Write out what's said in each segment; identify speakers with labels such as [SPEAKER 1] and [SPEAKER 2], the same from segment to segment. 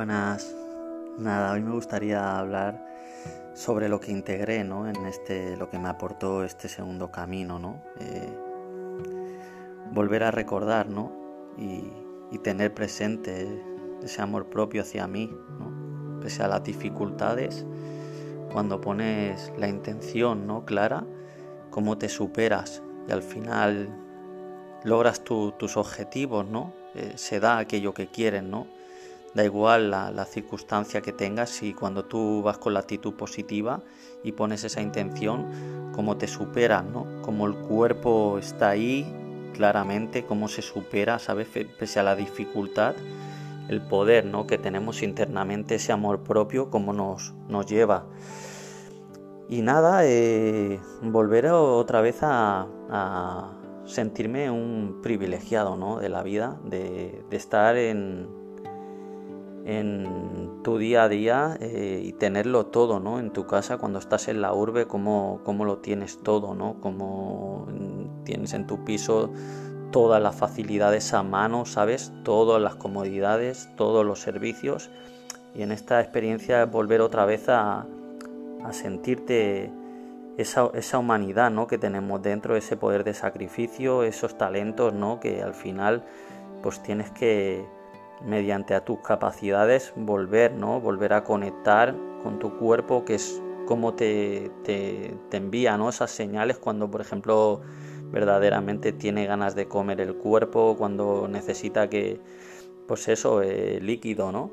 [SPEAKER 1] Buenas. Nada, hoy me gustaría hablar sobre lo que integré, ¿no? En este, lo que me aportó este segundo camino, ¿no? Eh, volver a recordar, ¿no? Y, tener presente ese amor propio hacia mí, ¿no? Pese a las dificultades, cuando pones la intención, ¿no? Clara, cómo te superas y al final logras tus objetivos, ¿no? Eh, se da aquello que quieres, ¿no? Da igual la, circunstancia que tengas y cuando tú vas con la actitud positiva y pones esa intención, cómo te superas, ¿no? Cómo el cuerpo está ahí claramente, cómo se supera, ¿sabes? Pese a la dificultad, el poder, ¿no? Que tenemos internamente, ese amor propio, cómo nos, nos lleva. Y nada, eh, volver otra vez a, sentirme un privilegiado, ¿no? De la vida, de estar en en tu día a día eh, y tenerlo todo, ¿no? En tu casa cuando estás en la urbe, cómo, cómo lo tienes todo, ¿no? Cómo tienes en tu piso todas las facilidades a mano, ¿sabes? Todas las comodidades, todos los servicios. Y en esta experiencia volver otra vez a, a sentirte esa, esa, humanidad ¿no? que tenemos dentro, ese poder de sacrificio, esos talentos ¿no? que al final pues tienes que, mediante a tus capacidades volver, ¿no? Volver a conectar con tu cuerpo, que es como te, te, envía, ¿no? Esas señales cuando, por ejemplo, verdaderamente tiene ganas de comer el cuerpo, cuando necesita que, pues eso, eh, líquido, ¿no?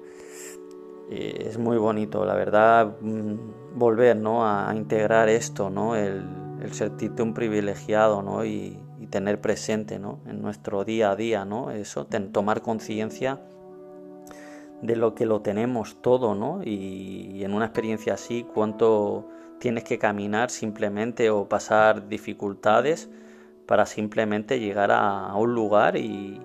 [SPEAKER 1] Eh, es muy bonito, la verdad, mm, volver, ¿no? A, integrar esto, ¿no? El, el sentirte un privilegiado, ¿no? Y, y tener presente, ¿no? En nuestro día a día, ¿no? Eso, tomar conciencia de lo que lo tenemos todo, ¿no? Y, en una experiencia así, cuánto tienes que caminar simplemente o pasar dificultades para simplemente llegar a, un lugar y,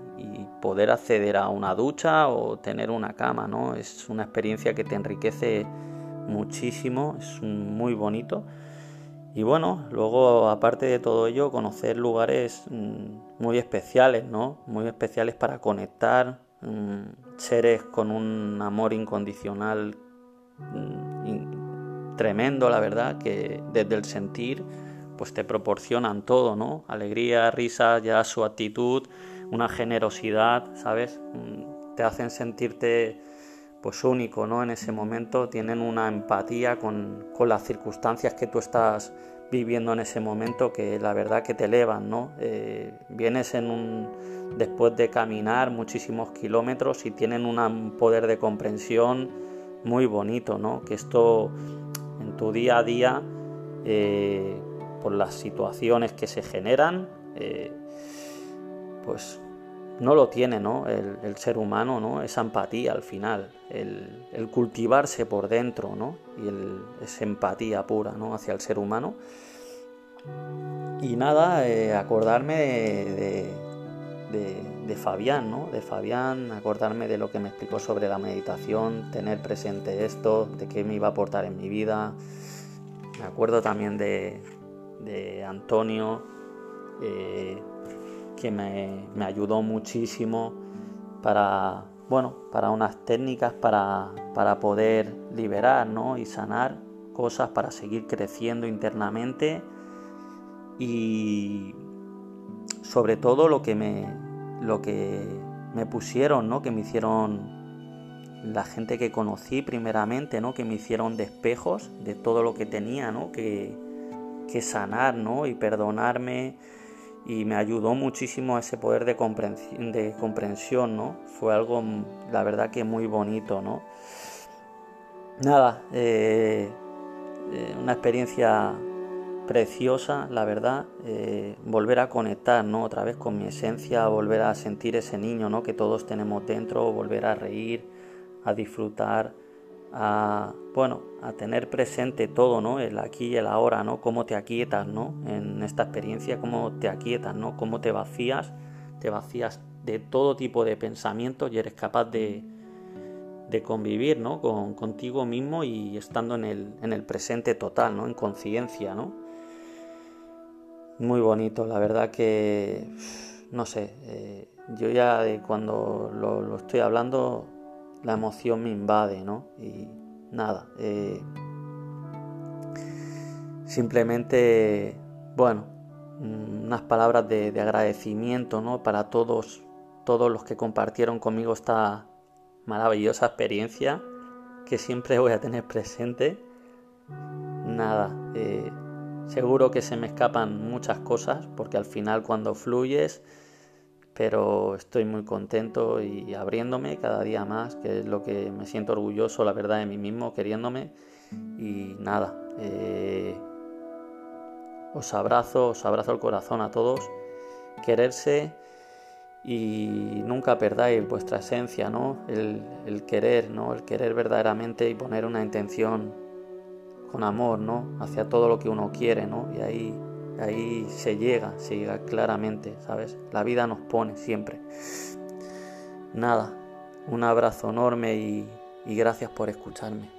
[SPEAKER 1] poder acceder a una ducha o tener una cama, ¿no? Es una experiencia que te enriquece muchísimo, es muy bonito. Y bueno, luego aparte de todo ello, conocer lugares mm, muy especiales, ¿no? Muy especiales para conectar, seres con un amor incondicional mm, tremendo, la verdad, que desde el sentir pues te proporcionan todo, ¿no? Alegría, risa, ya su actitud, una generosidad, ¿sabes? Mm, te hacen sentirte pues único, ¿no? En ese momento tienen una empatía con, con las circunstancias que tú estás viviendo en ese momento que la verdad que te elevan, ¿no? Eh, vienes en un después de caminar muchísimos kilómetros y tienen un poder de comprensión muy bonito, ¿no? Que esto en tu día a día, eh, por las situaciones que se generan, eh, pues no lo tiene, ¿no? El, ser humano, ¿no? Esa empatía al final, el, cultivarse por dentro, ¿no? Y esa empatía pura, ¿no? Hacia el ser humano. Y nada, eh, acordarme de, de, Fabián, ¿no? De Fabián, acordarme de lo que me explicó sobre la meditación, tener presente esto, de qué me iba a aportar en mi vida. Me acuerdo también de, de Antonio, eh, que me, ayudó muchísimo para, bueno, para unas técnicas para, para poder liberar ¿no? y sanar cosas, para seguir creciendo internamente y sobre todo lo que me, lo que me pusieron, ¿no? que me hicieron la gente que conocí primeramente, ¿no? que me hicieron despejos de todo lo que tenía ¿no? que, que sanar ¿no? y perdonarme y me ayudó muchísimo ese poder de comprensión, de comprensión, ¿no? Fue algo, la verdad que muy bonito, ¿no? Nada, eh, eh, una experiencia preciosa, la verdad, eh, volver a conectar, ¿no? Otra vez con mi esencia, volver a sentir ese niño, ¿no? Que todos tenemos dentro, volver a reír, a disfrutar, a, bueno, a tener presente todo, ¿no? El aquí y el ahora, ¿no? Cómo te aquietas, ¿no? En esta experiencia, cómo te aquietas, ¿no? Cómo te vacías, te vacías de todo tipo de pensamientos y eres capaz de, de convivir, ¿no? Con, contigo mismo y estando en el, en el presente total, ¿no? En conciencia, ¿no? Muy bonito, la verdad que, no sé, eh, yo ya cuando lo estoy hablando la emoción me invade, ¿no? Y nada, eh, simplemente, bueno, unas palabras de, agradecimiento, ¿no? Para todos, todos los que compartieron conmigo esta maravillosa experiencia que siempre voy a tener presente. Nada, eh, seguro que se me escapan muchas cosas porque al final cuando fluyes pero estoy muy contento y abriéndome cada día más, que es lo que me siento orgulloso, la verdad, de mí mismo, queriéndome. Y nada, eh, os abrazo, os abrazo el corazón a todos, quererse y nunca perdáis vuestra esencia, ¿no? El, el, querer, ¿no? El querer verdaderamente y poner una intención con amor, ¿no? Hacia todo lo que uno quiere, ¿no? Y ahí ahí se llega, se llega claramente, ¿sabes? La vida nos pone siempre. Nada, un abrazo enorme y, y gracias por escucharme.